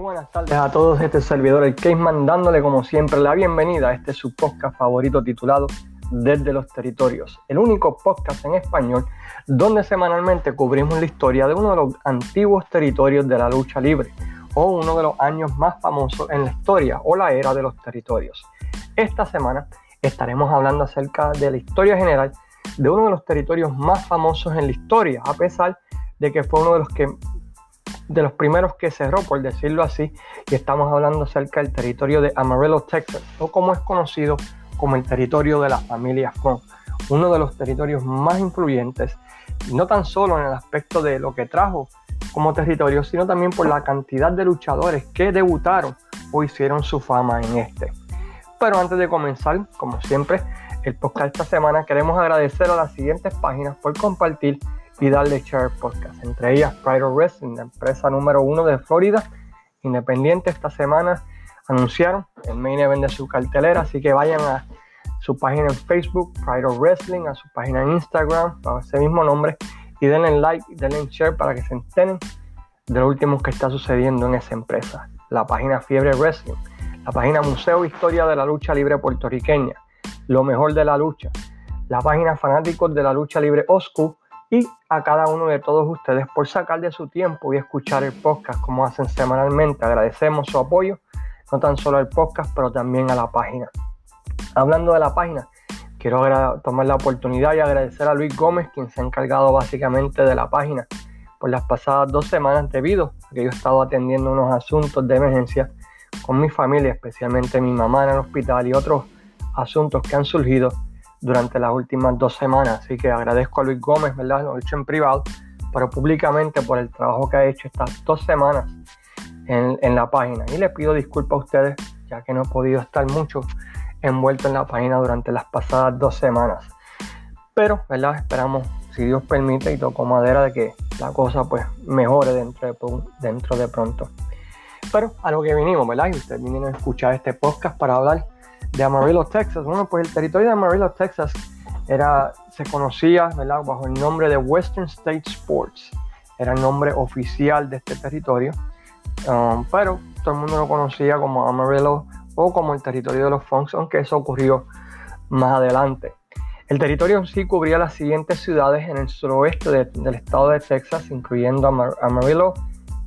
Buenas tardes a todos, este servidor el Caseman dándole como siempre la bienvenida a este su podcast favorito titulado Desde los Territorios, el único podcast en español donde semanalmente cubrimos la historia de uno de los antiguos territorios de la lucha libre o uno de los años más famosos en la historia o la era de los territorios. Esta semana estaremos hablando acerca de la historia general de uno de los territorios más famosos en la historia, a pesar de que fue uno de los que de los primeros que cerró, por decirlo así, y estamos hablando acerca del territorio de Amarillo, Texas, o como es conocido como el territorio de la familia Funk, uno de los territorios más influyentes, no tan solo en el aspecto de lo que trajo como territorio, sino también por la cantidad de luchadores que debutaron o hicieron su fama en este. Pero antes de comenzar, como siempre, el podcast esta semana queremos agradecer a las siguientes páginas por compartir y darle share podcast, entre ellas Pride of Wrestling, la empresa número uno de Florida, independiente esta semana anunciaron el main event de su cartelera, así que vayan a su página en Facebook, Pride of Wrestling, a su página en Instagram, para ese mismo nombre, y denle like denle share para que se enteren de lo último que está sucediendo en esa empresa. La página Fiebre Wrestling, la página Museo Historia de la Lucha Libre Puertorriqueña, lo mejor de la lucha, la página Fanáticos de la Lucha Libre Oscu y a cada uno de todos ustedes por sacar de su tiempo y escuchar el podcast como hacen semanalmente. Agradecemos su apoyo, no tan solo al podcast, pero también a la página. Hablando de la página, quiero tomar la oportunidad y agradecer a Luis Gómez, quien se ha encargado básicamente de la página por las pasadas dos semanas debido a que yo he estado atendiendo unos asuntos de emergencia con mi familia, especialmente mi mamá en el hospital y otros asuntos que han surgido durante las últimas dos semanas. Así que agradezco a Luis Gómez, ¿verdad? Lo he hecho en privado, pero públicamente por el trabajo que ha hecho estas dos semanas en, en la página. Y le pido disculpas a ustedes, ya que no he podido estar mucho envuelto en la página durante las pasadas dos semanas. Pero, ¿verdad? Esperamos, si Dios permite y toco madera, de que la cosa pues mejore dentro de, dentro de pronto. Pero a lo que vinimos, ¿verdad? Y ustedes vinieron a escuchar este podcast para hablar de Amarillo, Texas. Bueno, pues el territorio de Amarillo, Texas era, se conocía bajo el nombre de Western State Sports. Era el nombre oficial de este territorio. Um, pero todo el mundo lo conocía como Amarillo o como el territorio de los Funks, aunque eso ocurrió más adelante. El territorio en sí cubría las siguientes ciudades en el suroeste del estado de Texas, incluyendo Amarillo,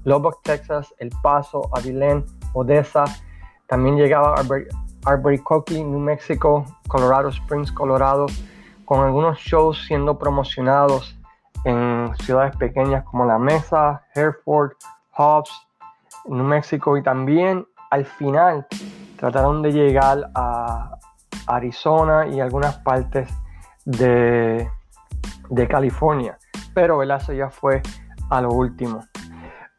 Lubbock, Texas, El Paso, Abilene, Odessa. También llegaba a Albuquerque, New Mexico, Colorado Springs, Colorado, con algunos shows siendo promocionados en ciudades pequeñas como La Mesa, Hereford, Hobbs, New Mexico y también al final trataron de llegar a Arizona y algunas partes de, de California, pero eso ya fue a lo último.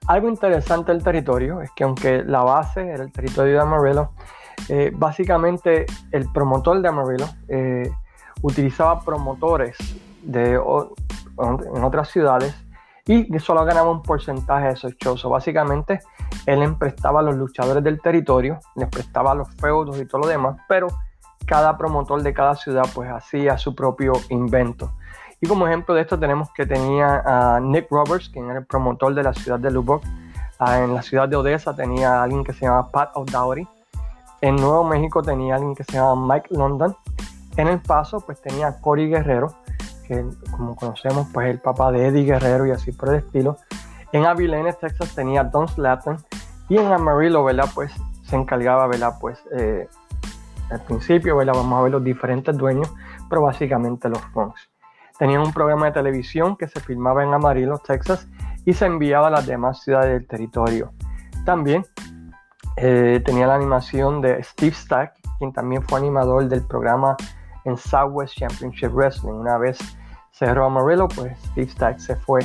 Algo interesante del territorio es que aunque la base era el territorio de Amarillo, eh, básicamente, el promotor de Amarillo eh, utilizaba promotores de, en otras ciudades y solo ganaba un porcentaje de esos shows. básicamente, él les prestaba a los luchadores del territorio, les prestaba los feudos y todo lo demás, pero cada promotor de cada ciudad pues hacía su propio invento. Y como ejemplo de esto tenemos que tenía a Nick Roberts, quien era el promotor de la ciudad de Lubbock. Ah, en la ciudad de Odessa tenía a alguien que se llama Pat O'Dowdy, en Nuevo México tenía alguien que se llama Mike London. En El Paso, pues tenía Cory Guerrero, que como conocemos, pues el papá de Eddie Guerrero y así por el estilo. En Abilene, Texas, tenía Don Slatton. Y en Amarillo, ¿verdad? Pues se encargaba, ¿verdad? Pues eh, al principio. Vamos a ver los diferentes dueños, pero básicamente los Funks. Tenían un programa de televisión que se filmaba en Amarillo, Texas, y se enviaba a las demás ciudades del territorio. También eh, tenía la animación de Steve Stack, quien también fue animador del programa en Southwest Championship Wrestling. Una vez cerró Amarillo, pues Steve Stack se fue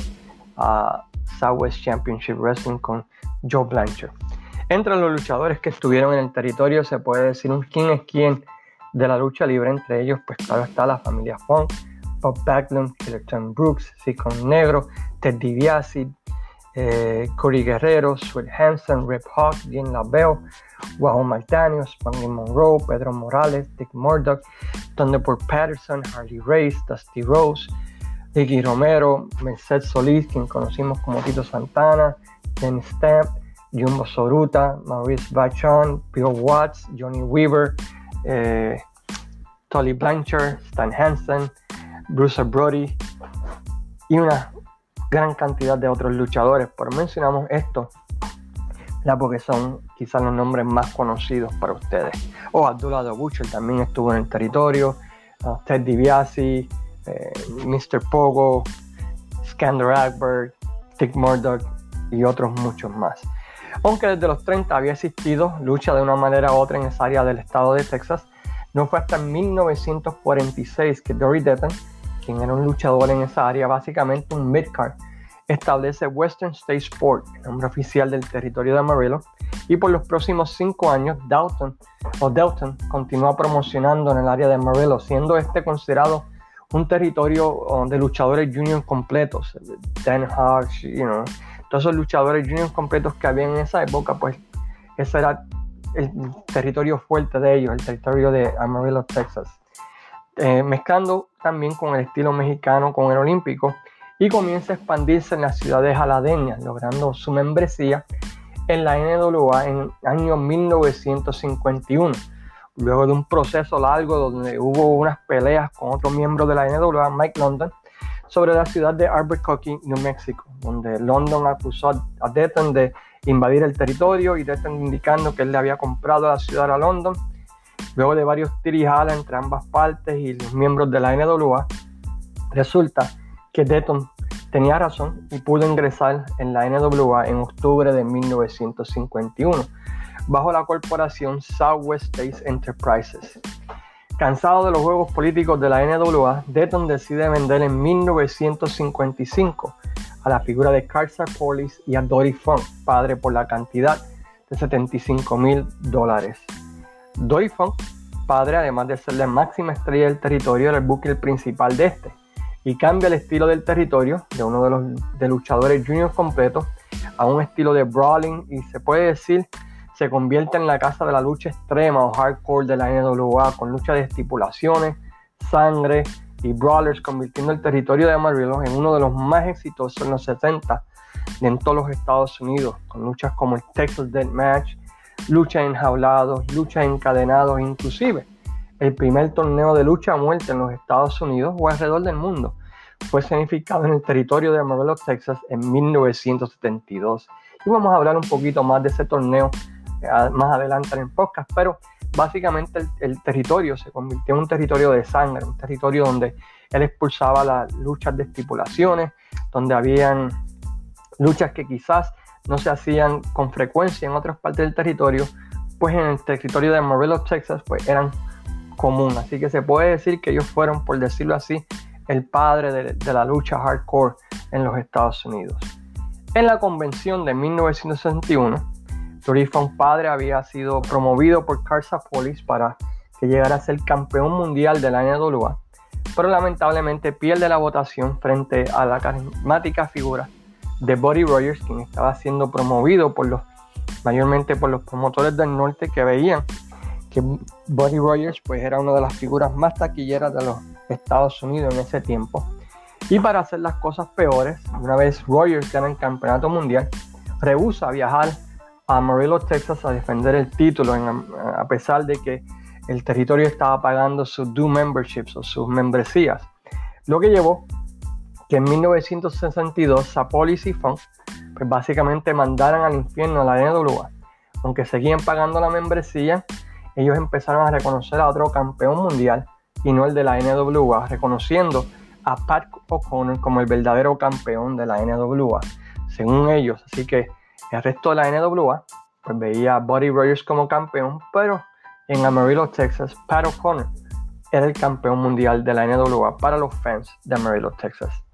a Southwest Championship Wrestling con Joe Blanchard. Entre los luchadores que estuvieron en el territorio se puede decir un quién es quién de la lucha libre. Entre ellos, pues claro está la familia Funk, Bob Backlund, Tom Brooks, Sicon Negro, Ted DiBiase, eh, Corey Guerrero, Sweet Hansen, Rip Hawk, Dean Labeo, Wahoo Maltanio, Spangy Monroe, Pedro Morales, Dick Murdoch, Thunderbolt Patterson, Harley Race, Dusty Rose, Iggy Romero, Mercedes Solís, quien conocimos como Tito Santana, Dennis Stamp, Jumbo Soruta, Maurice Vachon, Bill Watts, Johnny Weaver, eh, Tolly Blanchard, Stan Hansen, Bruce Brody y una gran cantidad de otros luchadores. Pero mencionamos esto porque son quizás los nombres más conocidos para ustedes. O oh, Abdullah de Butcher también estuvo en el territorio, uh, Ted DiBiase, eh, Mr. Pogo, Skander Akberg, Dick Murdoch y otros muchos más. Aunque desde los 30 había existido lucha de una manera u otra en esa área del estado de Texas, no fue hasta 1946 que Dory Detton, quien era un luchador en esa área, básicamente un midcard, establece Western State Sport, el nombre oficial del territorio de Amarillo, y por los próximos cinco años Dalton o Delton continúa promocionando en el área de Amarillo, siendo este considerado un territorio de luchadores juniors completos, Dan Hodge, you know, todos esos luchadores juniors completos que había en esa época, pues ese era el territorio fuerte de ellos, el territorio de Amarillo, Texas. Eh, mezclando también con el estilo mexicano, con el olímpico, y comienza a expandirse en las ciudades aladeñas, logrando su membresía en la NWA en el año 1951. Luego de un proceso largo donde hubo unas peleas con otro miembro de la NWA, Mike London, sobre la ciudad de Albuquerque, New Mexico, donde London acusó a Detton de invadir el territorio y Detton indicando que él le había comprado la ciudad a London. Luego de varios tirijadas entre ambas partes y los miembros de la NWA, resulta que Detton tenía razón y pudo ingresar en la NWA en octubre de 1951 bajo la corporación Southwest States Enterprises. Cansado de los juegos políticos de la NWA, Detton decide vender en 1955 a la figura de Carl Sarpolis y a Dory Funk, padre por la cantidad de 75 mil dólares. Dory Funk, padre además de ser la máxima estrella del territorio, era el buque principal de este. Y cambia el estilo del territorio de uno de los de luchadores juniors completos a un estilo de brawling y se puede decir se convierte en la casa de la lucha extrema o hardcore de la NWA con lucha de estipulaciones, sangre y brawlers convirtiendo el territorio de Amarillo en uno de los más exitosos en los 70 en todos los Estados Unidos con luchas como el Texas Death Match, luchas enjaulados, luchas encadenados inclusive el primer torneo de lucha a muerte en los Estados Unidos o alrededor del mundo. Fue significado en el territorio de Amarillo, Texas, en 1972. Y vamos a hablar un poquito más de ese torneo eh, más adelante en el podcast, pero básicamente el, territorio se convirtió en un territorio de sangre, un territorio donde él expulsaba las luchas de estipulaciones, donde habían luchas que quizás no se hacían con frecuencia en otras partes del territorio, pues en el territorio de Amarillo, Texas, pues eran común. Así que se puede decir que ellos fueron, por decirlo así, el padre de, la lucha hardcore en los Estados Unidos. En la convención de 1961, Funk padre había sido promovido por Police para que llegara a ser campeón mundial de la NWA, pero lamentablemente pierde la votación frente a la carismática figura de Buddy Rogers, quien estaba siendo promovido por los, mayormente por los promotores del norte que veían que Buddy Rogers pues era una de las figuras más taquilleras de los Estados Unidos en ese tiempo. Y para hacer las cosas peores, una vez Rogers gana el campeonato mundial, rehúsa viajar a Amarillo, Texas a defender el título, a pesar de que el territorio estaba pagando sus due memberships o sus membresías. Lo que llevó que en 1962 Sapolis y Funk pues básicamente mandaran al infierno a la NWA. Aunque seguían pagando la membresía, ellos empezaron a reconocer a otro campeón mundial y no el de la NWA, reconociendo a Pat O'Connor como el verdadero campeón de la NWA, según ellos. Así que el resto de la NWA pues veía a Buddy Rogers como campeón, pero en Amarillo, Texas, Pat O'Connor era el campeón mundial de la NWA para los fans de Amarillo, Texas.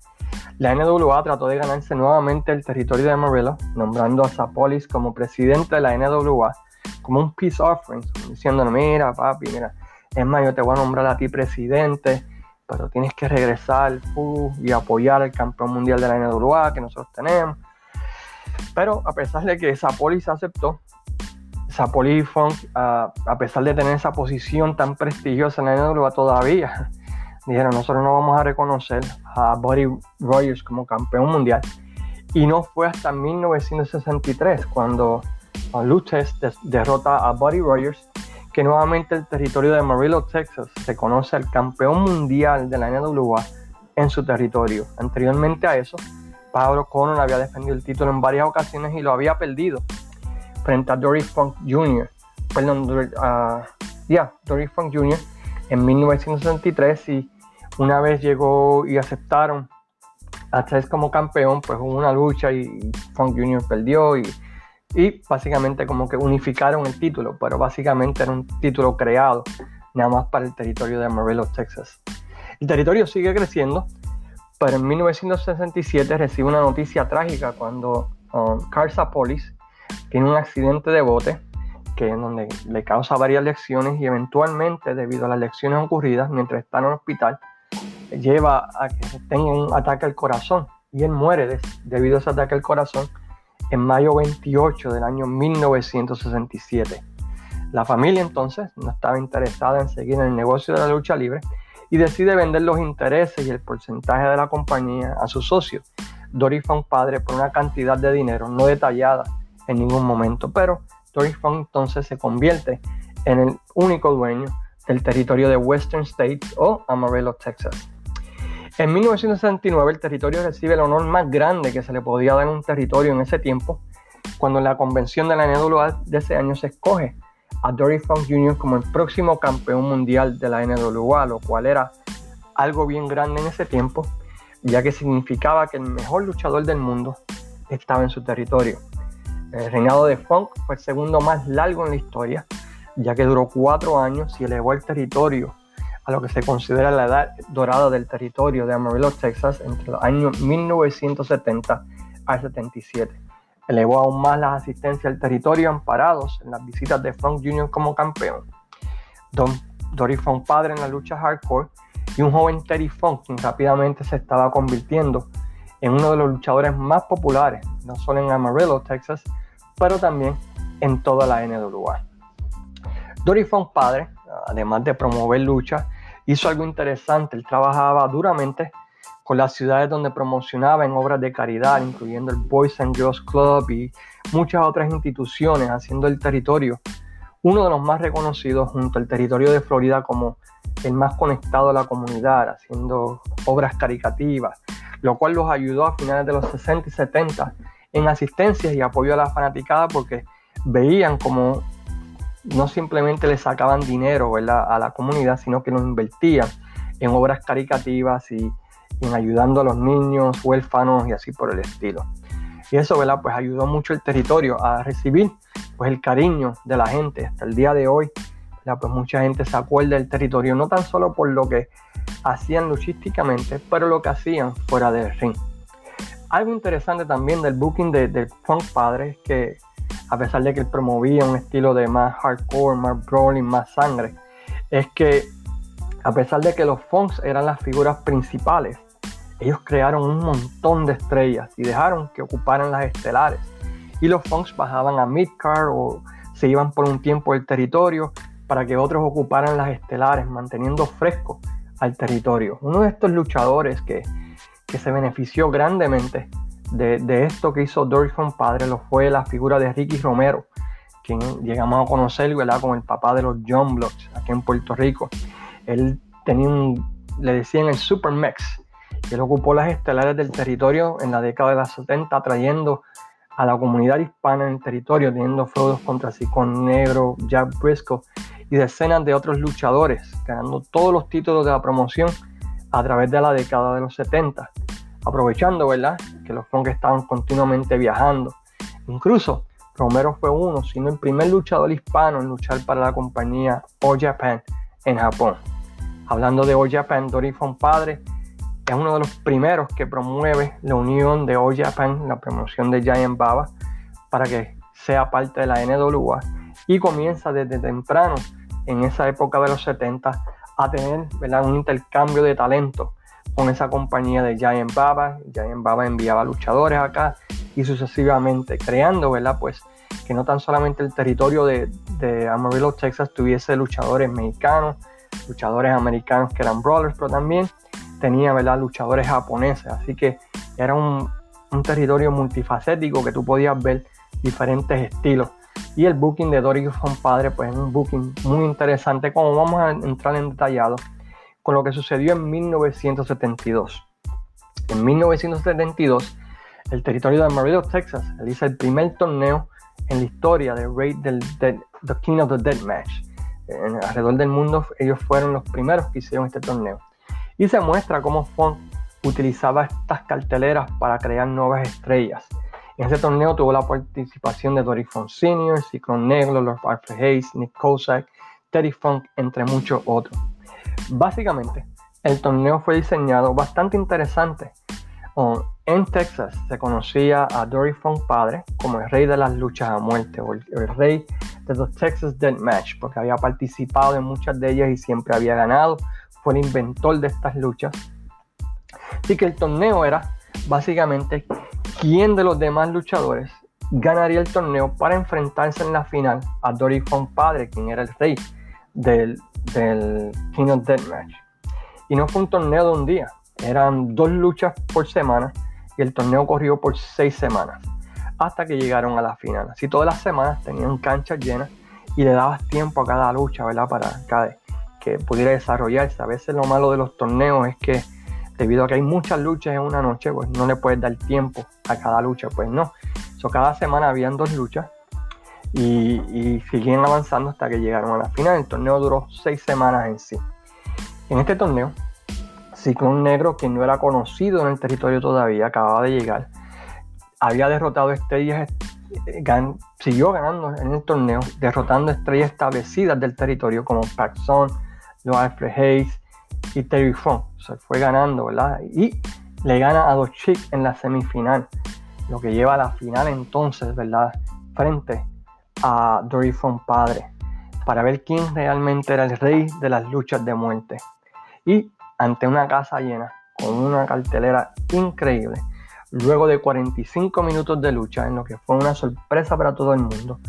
La NWA trató de ganarse nuevamente el territorio de Amarillo, nombrando a Zapolis como presidente de la NWA como un peace offering, diciendo, mira papi, mira, es más, yo te voy a nombrar a ti presidente, pero tienes que regresar uh, y apoyar al campeón mundial de la NWA que nosotros tenemos. Pero a pesar de que Zapoli se aceptó, Zapoli Funk, a pesar de tener esa posición tan prestigiosa en la NWA todavía, dijeron, nosotros no vamos a reconocer a Buddy Rogers como campeón mundial Y no fue hasta 1963 cuando Luches derrota a Buddy Rogers que nuevamente el territorio de Amarillo, Texas, se conoce al campeón mundial de la NWA en su territorio. Anteriormente a eso, Pablo Conor había defendido el título en varias ocasiones y lo había perdido frente a Dory Funk Jr. Perdón, uh, yeah, Dory Funk Jr. en 1963 y una vez llegó y aceptaron a Tess como campeón, pues hubo una lucha y Funk Jr. perdió y y básicamente como que unificaron el título, pero básicamente era un título creado nada más para el territorio de Amarillo, Texas. El territorio sigue creciendo, pero en 1967 recibe una noticia trágica cuando um, Carl tiene un accidente de bote que donde le causa varias lecciones y eventualmente debido a las lecciones ocurridas mientras está en el hospital lleva a que tenga un ataque al corazón y él muere debido a ese ataque al corazón en mayo 28 del año 1967. La familia entonces no estaba interesada en seguir en el negocio de la lucha libre y decide vender los intereses y el porcentaje de la compañía a su socio, Dory Funk padre, por una cantidad de dinero no detallada en ningún momento. Pero Dory Funk entonces se convierte en el único dueño del territorio de Western States o Amarillo, Texas. En 1969 el territorio recibe el honor más grande que se le podía dar a un territorio en ese tiempo, cuando en la convención de la NWA de ese año se escoge a Dory Funk Jr. como el próximo campeón mundial de la NWA, lo cual era algo bien grande en ese tiempo, ya que significaba que el mejor luchador del mundo estaba en su territorio. El reinado de Funk fue el segundo más largo en la historia, ya que duró cuatro años y elevó el territorio lo que se considera la edad dorada del territorio de Amarillo, Texas, entre los años 1970 al 77. Elevó aún más las asistencias al territorio amparados en las visitas de Funk Jr. como campeón. Don Dory Funk padre en la lucha hardcore y un joven Terry Funk quien rápidamente se estaba convirtiendo en uno de los luchadores más populares, no solo en Amarillo, Texas, pero también en toda la NWA. Dory Funk padre además de promover lucha, hizo algo interesante. Él trabajaba duramente con las ciudades donde promocionaba en obras de caridad, incluyendo el Boys and Girls Club y muchas otras instituciones, haciendo el territorio uno de los más reconocidos junto al territorio de Florida como el más conectado a la comunidad, haciendo obras caricativas, lo cual los ayudó a finales de los 60 y 70 en asistencias y apoyo a la fanaticada porque veían como no simplemente le sacaban dinero a la comunidad, sino que lo invertían en obras caricativas y, en ayudando a los niños, huérfanos y así por el estilo. Y eso ¿verdad? Pues ayudó mucho el territorio a recibir pues, el cariño de la gente. Hasta el día de hoy, pues mucha gente se acuerda del territorio, no tan solo por lo que hacían luchísticamente, pero lo que hacían fuera del ring. Algo interesante también del booking de, de Funk Padre es que a pesar de que él promovía un estilo de más hardcore, más brawling, más sangre, es que a pesar de que los Funks eran las figuras principales, ellos crearon un montón de estrellas y dejaron que ocuparan las estelares. Y los Funks bajaban a midcard o se iban por un tiempo el territorio para que otros ocuparan las estelares, manteniendo fresco al territorio. Uno de estos luchadores que, que se benefició grandemente de, esto que hizo Funk padre lo fue la figura de Ricky Romero, quien llegamos a conocer ¿verdad? como el papá de los John Blocks aquí en Puerto Rico. Él tenía le decían el Super Mex, él ocupó las estelares del territorio en la década de los 70, trayendo a la comunidad hispana en el territorio, teniendo feudos contra Sicón Negro, Jack Briscoe y decenas de otros luchadores, ganando todos los títulos de la promoción a través de la década de los 70 aprovechando, ¿verdad? Que los Funk estaban continuamente viajando. Incluso Romero fue uno, sino el primer luchador hispano en luchar para la compañía All Japan en Japón. Hablando de All Japan, Dory padre es uno de los primeros que promueve la unión de All Japan, la promoción de Giant Baba, para que sea parte de la NWA y comienza desde temprano en esa época de los 70 a tener ¿verdad? un intercambio de talento con esa compañía de Giant Baba. Giant Baba enviaba luchadores acá y sucesivamente, creando, ¿verdad? Pues que no tan solamente el territorio de, Amarillo, Texas, tuviese luchadores mexicanos, luchadores americanos que eran brawlers, pero también tenía, ¿verdad? Luchadores japoneses. Así que era un, territorio multifacético que tú podías ver diferentes estilos. Y el booking de Dory Padre, pues es un booking muy interesante, como vamos a entrar en detallado, con lo que sucedió en 1972. En 1972, el territorio de Amarillo, Texas, realiza el primer torneo en la historia de Raid del The King of the Dead Match. En, alrededor del mundo, ellos fueron los primeros que hicieron este torneo. Y se muestra cómo Funk utilizaba estas carteleras para crear nuevas estrellas. En ese torneo tuvo la participación de Dory Funk Sr., Cyclone Negro, Lord Alfred Hayes, Nick Kozak, Teddy Funk, entre muchos otros. Básicamente, el torneo fue diseñado bastante interesante. En Texas se conocía a Dory Funk padre como el rey de las luchas a muerte o el, rey de los Texas Death Match porque había participado en muchas de ellas y siempre había ganado. Fue el inventor de estas luchas. Así que el torneo era básicamente quién de los demás luchadores ganaría el torneo para enfrentarse en la final a Dory Funk padre, quien era el rey del, del King of Deathmatch. Y no fue un torneo de un día, eran dos luchas por semana y el torneo corrió por seis semanas hasta que llegaron a la final. Así todas las semanas tenían canchas llenas y le dabas tiempo a cada lucha, ¿verdad? Para que pudiera desarrollarse. A veces lo malo de los torneos es que debido a que hay muchas luchas en una noche, pues no le puedes dar tiempo a cada lucha, pues no. So, cada semana habían dos luchas y, y seguían avanzando hasta que llegaron a la final. El torneo duró seis semanas en sí. En este torneo, Ciclón Negro, quien no era conocido en el territorio todavía, acababa de llegar, había derrotado estrellas, eh, siguió ganando en el torneo, derrotando estrellas establecidas del territorio como Paxson, Joe Alfred Hayes y Terry Funk. Se fue ganando, ¿verdad? Y le gana a dos chicos en la semifinal, lo que lleva a la final entonces, ¿verdad? Frente a padre, para ver quién realmente era el rey de las luchas de muerte. Y ante una casa llena, con una cartelera increíble, luego de 45 minutos de lucha, en lo que fue una sorpresa para todo el mundo,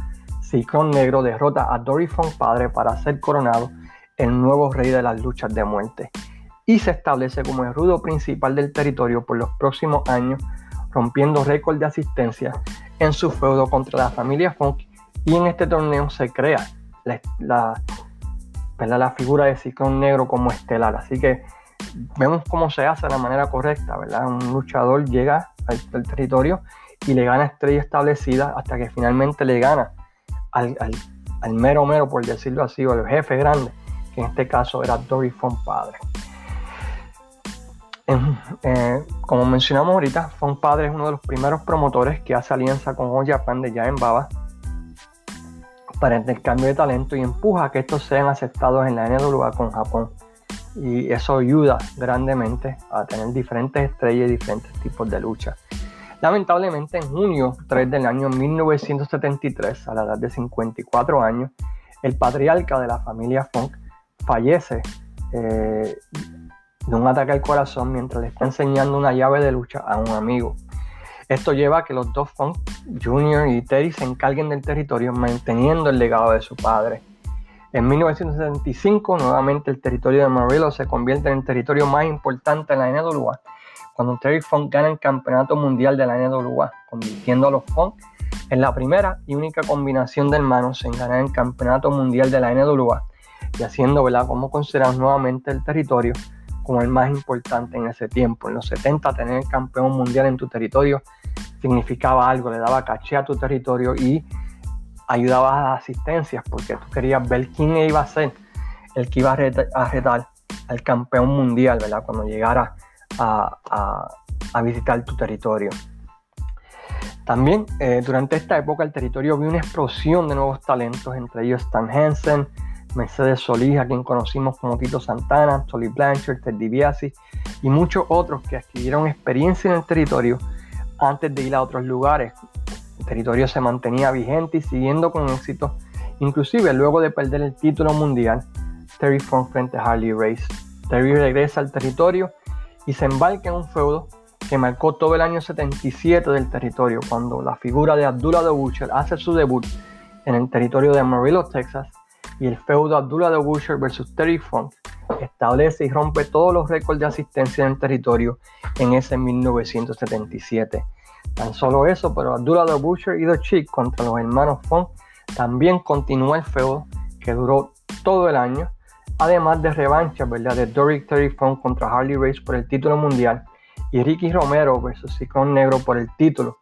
Ciclón Negro derrota a Dory Funk padre para ser coronado el nuevo rey de las luchas de muerte y se establece como el rudo principal del territorio por los próximos años, rompiendo récord de asistencia en su feudo contra la familia Funk y en este torneo se crea la, la, figura de Ciclón Negro como estelar. Así que vemos cómo se hace de la manera correcta, ¿verdad? Un luchador llega al, territorio y le gana estrella establecida hasta que finalmente le gana al, mero mero, por decirlo así, o al jefe grande, que en este caso era Dory Fon Padre. Eh, como mencionamos ahorita, Fon Padre es uno de los primeros promotores que hace alianza con All Japan de en Baba para el cambio de talento y empuja a que estos sean aceptados en la NWA con Japón y eso ayuda grandemente a tener diferentes estrellas y diferentes tipos de lucha. Lamentablemente en junio 3 del año 1973, a la edad de 54 años, el patriarca de la familia Funk fallece eh, de un ataque al corazón mientras le está enseñando una llave de lucha a un amigo. Esto lleva a que los dos Funk, Junior y Terry, se encarguen del territorio manteniendo el legado de su padre. En 1975, nuevamente el territorio de Amarillo se convierte en el territorio más importante en la NWA, cuando Terry Funk gana el campeonato mundial de la NWA, convirtiendo a los Funk en la primera y única combinación de hermanos en ganar el campeonato mundial de la NWA y haciendo ¿verdad? como consideramos nuevamente el territorio como el más importante en ese tiempo. En los 70 tener el campeón mundial en tu territorio significaba algo, le daba caché a tu territorio y ayudabas a las asistencias porque tú querías ver quién iba a ser el que iba a retar, al campeón mundial, ¿verdad? Cuando llegara a, visitar tu territorio. También eh, durante esta época el territorio vio una explosión de nuevos talentos, entre ellos Stan Hansen, Mercedes Solís, a quien conocimos como Tito Santana, Solly Blanchard, Ted DiBiase y muchos otros que adquirieron experiencia en el territorio antes de ir a otros lugares, el territorio se mantenía vigente y siguiendo con éxito, inclusive luego de perder el título mundial, Terry Funk frente a Harley Race. Terry regresa al territorio y se embarca en un feudo que marcó todo el año 77 del territorio, cuando la figura de Abdullah the Butcher hace su debut en el territorio de Amarillo, Texas, y el feudo Abdullah the Butcher versus Terry Funk establece y rompe todos los récords de asistencia en el territorio en ese 1977. Tan solo eso, pero Abdullah the Butcher y The Chick contra los hermanos Funk también continúa el feudo que duró todo el año, además de revanchas, ¿verdad? De Doric Terry Funk contra Harley Race por el título mundial y Ricky Romero versus Ciclón Negro por el título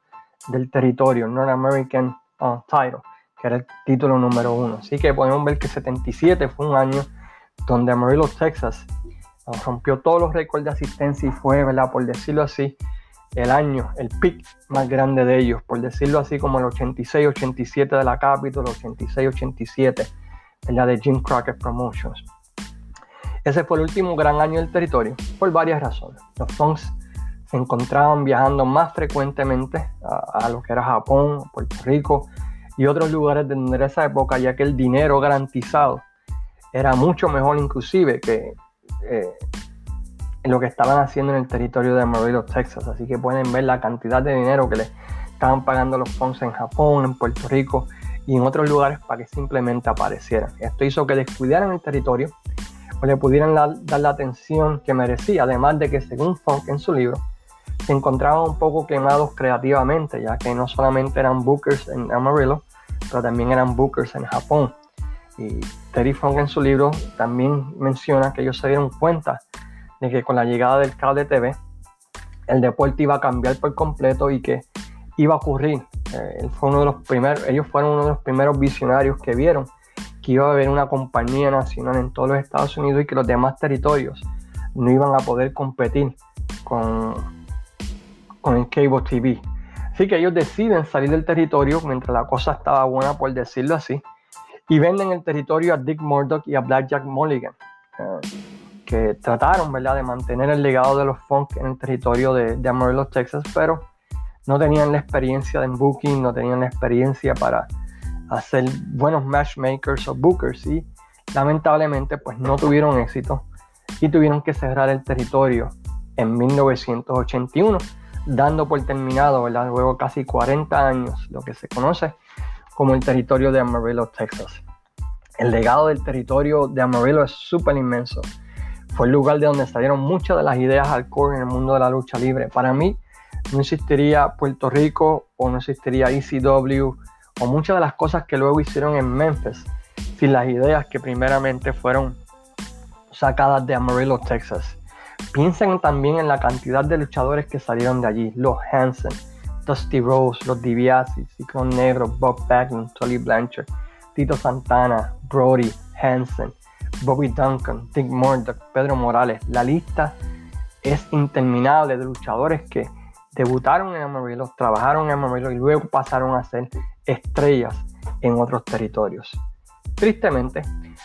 del territorio, North American uh, Title, que era el título número uno. Así que podemos ver que 77 fue un año donde Amarillo, Texas, rompió todos los récords de asistencia y fue. Por decirlo así, el año, el pick más grande de ellos, por decirlo así como el 86-87 de la Capitol, 86-87 la de Jim Crockett Promotions. Ese fue el último gran año del territorio por varias razones. Los Funks se encontraban viajando más frecuentemente a, lo que era Japón, Puerto Rico y otros lugares de esa época, ya que el dinero garantizado era mucho mejor inclusive que eh, lo que estaban haciendo en el territorio de Amarillo, Texas. Así que pueden ver la cantidad de dinero que le estaban pagando los fondos en Japón, en Puerto Rico y en otros lugares para que simplemente aparecieran. Esto hizo que descuidaran el territorio o le pudieran dar la atención que merecía, además de que según Funk en su libro, se encontraban un poco quemados creativamente, ya que no solamente eran bookers en Amarillo, pero también eran bookers en Japón. Y Terry Funk en su libro también menciona que ellos se dieron cuenta de que con la llegada del cable TV, el deporte iba a cambiar por completo y que iba a ocurrir. Eh, fue uno de los primeros, ellos fueron uno de los primeros visionarios que vieron que iba a haber una compañía nacional en todos los Estados Unidos y que los demás territorios no iban a poder competir con, con el cable TV. Así que ellos deciden salir del territorio mientras la cosa estaba buena, por decirlo así, y venden el territorio a Dick Murdoch y a Blackjack Mulligan. Eh, que trataron ¿verdad? de mantener el legado de los funk en el territorio de, de Amarillo, Texas, pero no tenían la experiencia en booking, no tenían la experiencia para hacer buenos matchmakers o bookers y lamentablemente pues no tuvieron éxito y tuvieron que cerrar el territorio en 1981, dando por terminado, ¿verdad? luego casi 40 años, lo que se conoce como el territorio de Amarillo, Texas. El legado del territorio de Amarillo es súper inmenso fue el lugar de donde salieron muchas de las ideas hardcore en el mundo de la lucha libre. Para mí, no existiría Puerto Rico o no existiría ECW o muchas de las cosas que luego hicieron en Memphis sin las ideas que primeramente fueron sacadas de Amarillo, Texas. Piensen también en la cantidad de luchadores que salieron de allí. Los Hansen, Dusty Rose, los DiBiase, Ciclón Negro, Bob Backlund, Tolly Blanchard, Tito Santana, Brody, Hansen, Bobby Duncan, Dick Murdoch, Pedro Morales. La lista es interminable de luchadores que debutaron en Amarillo, trabajaron en Amarillo y luego pasaron a ser estrellas en otros territorios. Tristemente,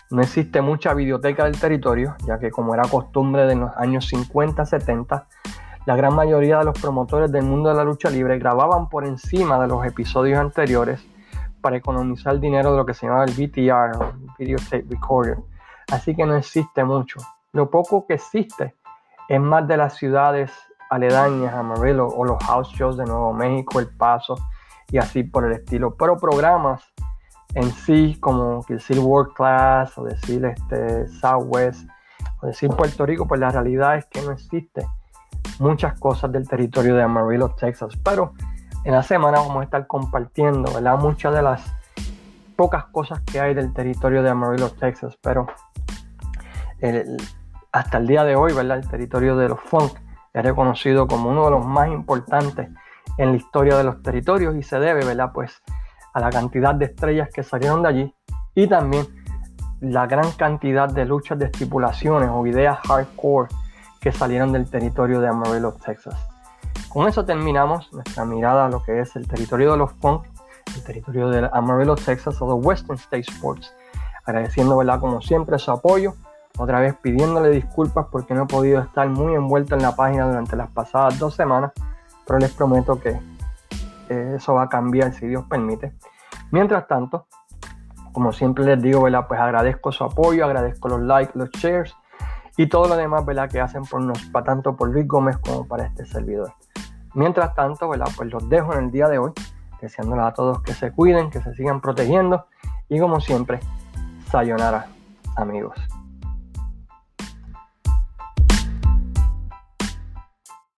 no existe mucha videoteca del territorio, ya que como era costumbre de los años 50-70, la gran mayoría de los promotores del mundo de la lucha libre grababan por encima de los episodios anteriores para economizar dinero de lo que se llamaba el VTR, Videotape Recorder, así que no existe mucho. Lo poco que existe es más de las ciudades aledañas, Amarillo o los house shows de Nuevo México, El Paso y así por el estilo. Pero programas en sí, como decir World Class o decir este, Southwest o decir Puerto Rico, pues la realidad es que no existe muchas cosas del territorio de Amarillo, Texas. Pero en la semana vamos a estar compartiendo ¿verdad? muchas de las pocas cosas que hay del territorio de Amarillo, Texas. Pero hasta el día de hoy, ¿verdad? El territorio de los funk es reconocido como uno de los más importantes en la historia de los territorios y se debe, ¿verdad? Pues a la cantidad de estrellas que salieron de allí y también la gran cantidad de luchas de estipulaciones o ideas hardcore que salieron del territorio de Amarillo, Texas. Con eso terminamos nuestra mirada a lo que es el territorio de los funk, el territorio de Amarillo, Texas o de Western State Sports. Agradeciendo, ¿verdad? Como siempre, su apoyo otra vez pidiéndole disculpas porque no he podido estar muy envuelto en la página durante las pasadas dos semanas, pero les prometo que eso va a cambiar si Dios permite. Mientras tanto, como siempre les digo, ¿verdad? pues agradezco su apoyo, agradezco los likes, los shares y todo lo demás ¿verdad? que hacen por nos, tanto por Luis Gómez como para este servidor. Mientras tanto, ¿verdad? pues los dejo en el día de hoy, deseándoles a todos que se cuiden, que se sigan protegiendo y como siempre, sayonara amigos.